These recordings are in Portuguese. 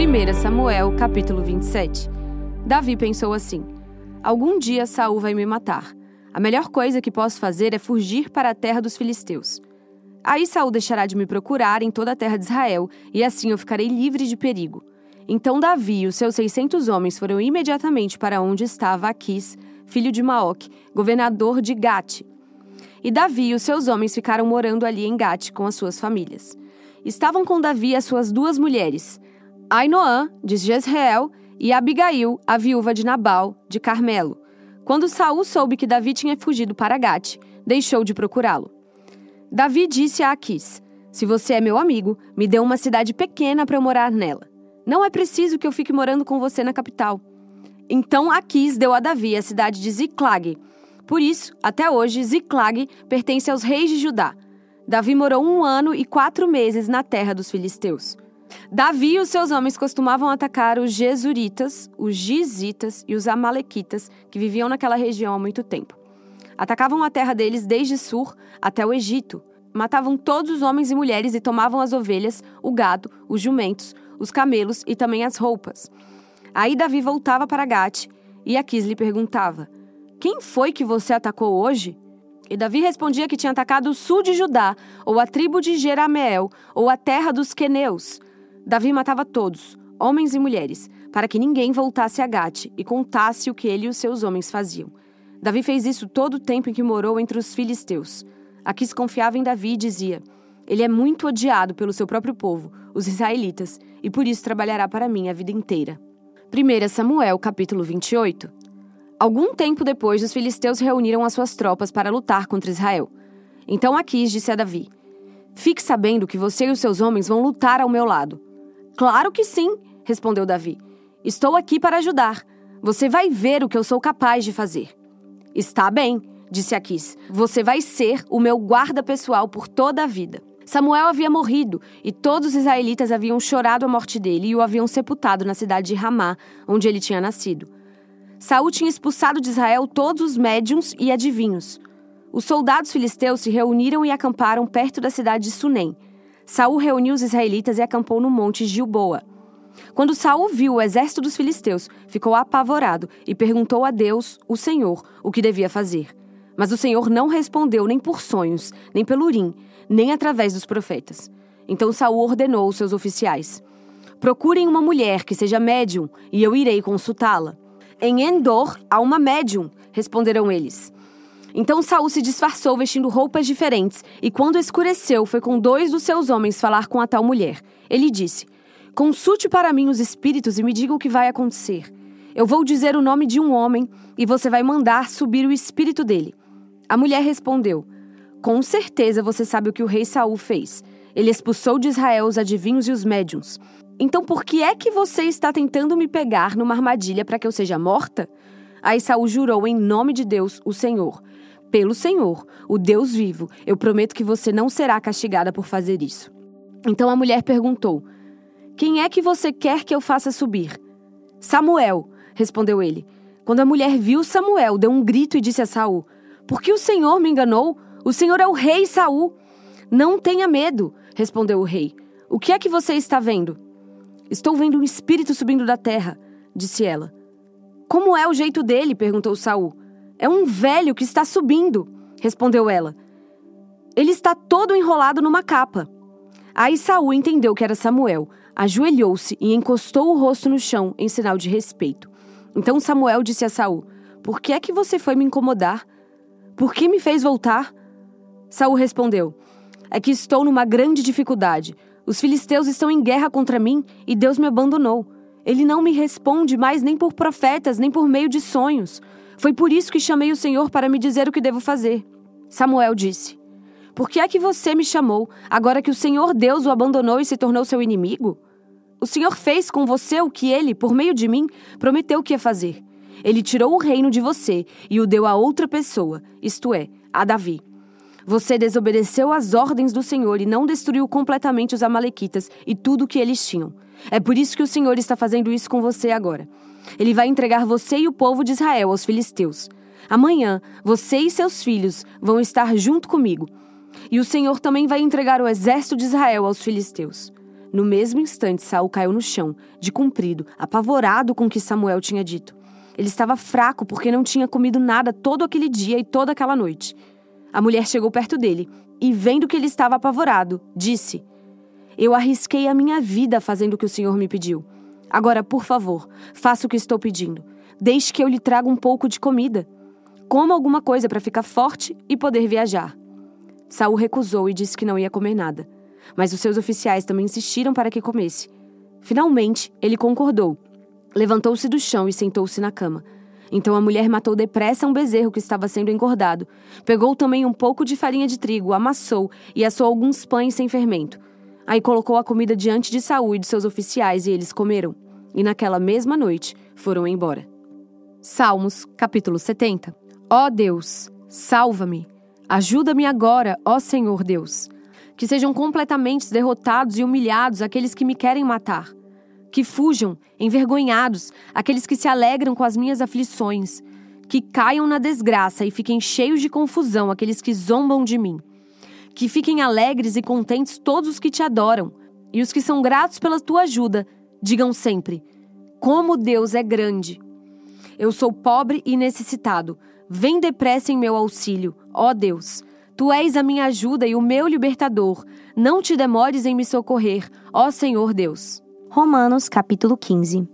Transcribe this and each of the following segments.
1 Samuel, capítulo 27. Davi pensou assim: Algum dia Saul vai me matar. A melhor coisa que posso fazer é fugir para a terra dos filisteus. Aí Saul deixará de me procurar em toda a terra de Israel, e assim eu ficarei livre de perigo. Então Davi e os seus seiscentos homens foram imediatamente para onde estava Aquis, filho de Maoc, governador de Gate. E Davi e os seus homens ficaram morando ali em Gate com as suas famílias. Estavam com Davi as suas duas mulheres, Ainoã, de Jezreel, e Abigail, a viúva de Nabal, de Carmelo. Quando Saul soube que Davi tinha fugido para Gate, deixou de procurá-lo. Davi disse a Aquis: Se você é meu amigo, me dê uma cidade pequena para eu morar nela. Não é preciso que eu fique morando com você na capital. Então Aquis deu a Davi a cidade de Ziclag. Por isso, até hoje, Ziclag pertence aos reis de Judá. Davi morou um ano e quatro meses na terra dos filisteus. Davi e os seus homens costumavam atacar os Jesuritas, os Gizitas e os Amalequitas, que viviam naquela região há muito tempo. Atacavam a terra deles desde Sur até o Egito. Matavam todos os homens e mulheres e tomavam as ovelhas, o gado, os jumentos, os camelos e também as roupas. Aí Davi voltava para Gate e Aquis lhe perguntava: Quem foi que você atacou hoje? E Davi respondia que tinha atacado o sul de Judá, ou a tribo de Jerameel, ou a terra dos queneus. Davi matava todos, homens e mulheres, para que ninguém voltasse a Gate e contasse o que ele e os seus homens faziam. Davi fez isso todo o tempo em que morou entre os filisteus. Aqui confiava em Davi e dizia: Ele é muito odiado pelo seu próprio povo, os israelitas, e por isso trabalhará para mim a vida inteira. 1 Samuel, capítulo 28. Algum tempo depois, os filisteus reuniram as suas tropas para lutar contra Israel. Então Aquis disse a Davi: Fique sabendo que você e os seus homens vão lutar ao meu lado. Claro que sim, respondeu Davi. Estou aqui para ajudar. Você vai ver o que eu sou capaz de fazer. Está bem, disse Aquis. Você vai ser o meu guarda pessoal por toda a vida. Samuel havia morrido e todos os israelitas haviam chorado a morte dele e o haviam sepultado na cidade de Ramá, onde ele tinha nascido. Saul tinha expulsado de Israel todos os médiums e adivinhos. Os soldados filisteus se reuniram e acamparam perto da cidade de Sunem. Saul reuniu os israelitas e acampou no monte Gilboa. Quando Saul viu o exército dos filisteus, ficou apavorado e perguntou a Deus, o Senhor, o que devia fazer. Mas o Senhor não respondeu nem por sonhos, nem pelo urim, nem através dos profetas. Então Saul ordenou aos seus oficiais: Procurem uma mulher que seja médium, e eu irei consultá-la. Em Endor há uma médium, responderam eles. Então Saul se disfarçou vestindo roupas diferentes, e quando escureceu, foi com dois dos seus homens falar com a tal mulher. Ele disse: Consulte para mim os espíritos e me diga o que vai acontecer. Eu vou dizer o nome de um homem e você vai mandar subir o espírito dele. A mulher respondeu: Com certeza você sabe o que o rei Saul fez. Ele expulsou de Israel os adivinhos e os médiums. Então por que é que você está tentando me pegar numa armadilha para que eu seja morta? Aí Saul jurou em nome de Deus, o Senhor: pelo Senhor, o Deus vivo, eu prometo que você não será castigada por fazer isso. Então a mulher perguntou: Quem é que você quer que eu faça subir? Samuel, respondeu ele. Quando a mulher viu Samuel, deu um grito e disse a Saul: Por que o Senhor me enganou? O Senhor é o rei Saul. Não tenha medo, respondeu o rei. O que é que você está vendo? Estou vendo um espírito subindo da terra, disse ela. Como é o jeito dele? perguntou Saul. É um velho que está subindo, respondeu ela. Ele está todo enrolado numa capa. Aí Saul entendeu que era Samuel, ajoelhou-se e encostou o rosto no chão em sinal de respeito. Então Samuel disse a Saul: Por que é que você foi me incomodar? Por que me fez voltar? Saul respondeu: É que estou numa grande dificuldade. Os filisteus estão em guerra contra mim e Deus me abandonou. Ele não me responde mais nem por profetas, nem por meio de sonhos. Foi por isso que chamei o Senhor para me dizer o que devo fazer. Samuel disse: Por que é que você me chamou, agora que o Senhor Deus o abandonou e se tornou seu inimigo? O Senhor fez com você o que ele, por meio de mim, prometeu que ia fazer. Ele tirou o reino de você e o deu a outra pessoa, isto é, a Davi. Você desobedeceu às ordens do Senhor e não destruiu completamente os Amalequitas e tudo o que eles tinham. É por isso que o Senhor está fazendo isso com você agora. Ele vai entregar você e o povo de Israel aos filisteus. Amanhã, você e seus filhos vão estar junto comigo. E o Senhor também vai entregar o exército de Israel aos filisteus. No mesmo instante, Saul caiu no chão, de comprido, apavorado com o que Samuel tinha dito. Ele estava fraco porque não tinha comido nada todo aquele dia e toda aquela noite. A mulher chegou perto dele e, vendo que ele estava apavorado, disse: Eu arrisquei a minha vida fazendo o que o senhor me pediu. Agora, por favor, faça o que estou pedindo. Deixe que eu lhe traga um pouco de comida. Coma alguma coisa para ficar forte e poder viajar. Saul recusou e disse que não ia comer nada. Mas os seus oficiais também insistiram para que comesse. Finalmente, ele concordou. Levantou-se do chão e sentou-se na cama. Então a mulher matou depressa um bezerro que estava sendo engordado. Pegou também um pouco de farinha de trigo, amassou e assou alguns pães sem fermento. Aí colocou a comida diante de Saul e de seus oficiais e eles comeram. E naquela mesma noite foram embora. Salmos, capítulo 70. Ó oh Deus, salva-me. Ajuda-me agora, ó Senhor Deus. Que sejam completamente derrotados e humilhados aqueles que me querem matar. Que fujam, envergonhados, aqueles que se alegram com as minhas aflições. Que caiam na desgraça e fiquem cheios de confusão aqueles que zombam de mim que fiquem alegres e contentes todos os que te adoram, e os que são gratos pela tua ajuda, digam sempre: Como Deus é grande! Eu sou pobre e necessitado. Vem depressa em meu auxílio, ó Deus. Tu és a minha ajuda e o meu libertador. Não te demores em me socorrer, ó Senhor Deus. Romanos capítulo 15.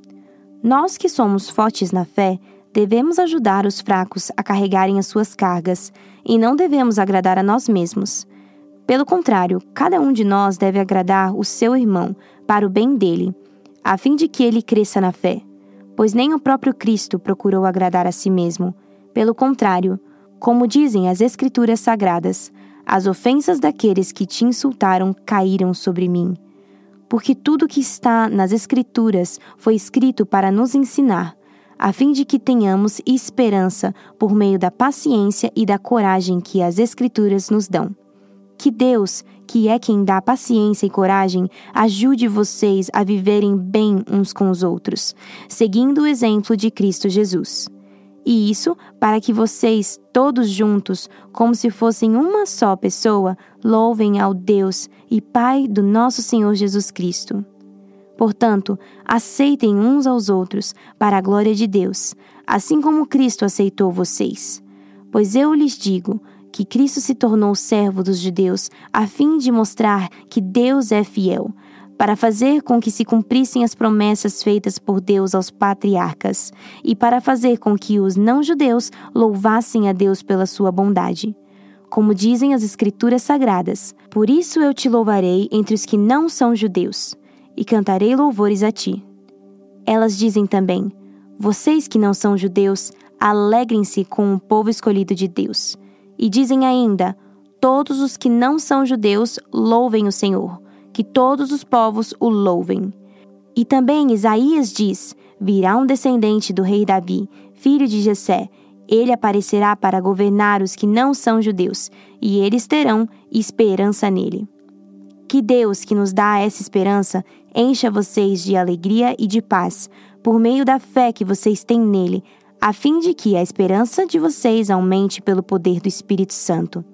Nós que somos fortes na fé, devemos ajudar os fracos a carregarem as suas cargas, e não devemos agradar a nós mesmos. Pelo contrário, cada um de nós deve agradar o seu irmão para o bem dele, a fim de que ele cresça na fé. Pois nem o próprio Cristo procurou agradar a si mesmo. Pelo contrário, como dizem as Escrituras Sagradas, as ofensas daqueles que te insultaram caíram sobre mim. Porque tudo que está nas Escrituras foi escrito para nos ensinar, a fim de que tenhamos esperança por meio da paciência e da coragem que as Escrituras nos dão. Que Deus, que é quem dá paciência e coragem, ajude vocês a viverem bem uns com os outros, seguindo o exemplo de Cristo Jesus. E isso para que vocês, todos juntos, como se fossem uma só pessoa, louvem ao Deus e Pai do nosso Senhor Jesus Cristo. Portanto, aceitem uns aos outros para a glória de Deus, assim como Cristo aceitou vocês. Pois eu lhes digo: que Cristo se tornou servo dos judeus a fim de mostrar que Deus é fiel, para fazer com que se cumprissem as promessas feitas por Deus aos patriarcas, e para fazer com que os não-judeus louvassem a Deus pela sua bondade. Como dizem as Escrituras Sagradas: Por isso eu te louvarei entre os que não são judeus, e cantarei louvores a ti. Elas dizem também: Vocês que não são judeus, alegrem-se com o povo escolhido de Deus. E dizem ainda: Todos os que não são judeus louvem o Senhor, que todos os povos o louvem. E também Isaías diz: Virá um descendente do rei Davi, filho de Jessé. Ele aparecerá para governar os que não são judeus, e eles terão esperança nele. Que Deus, que nos dá essa esperança, encha vocês de alegria e de paz, por meio da fé que vocês têm nele, a fim de que a esperança de vocês aumente pelo poder do Espírito Santo.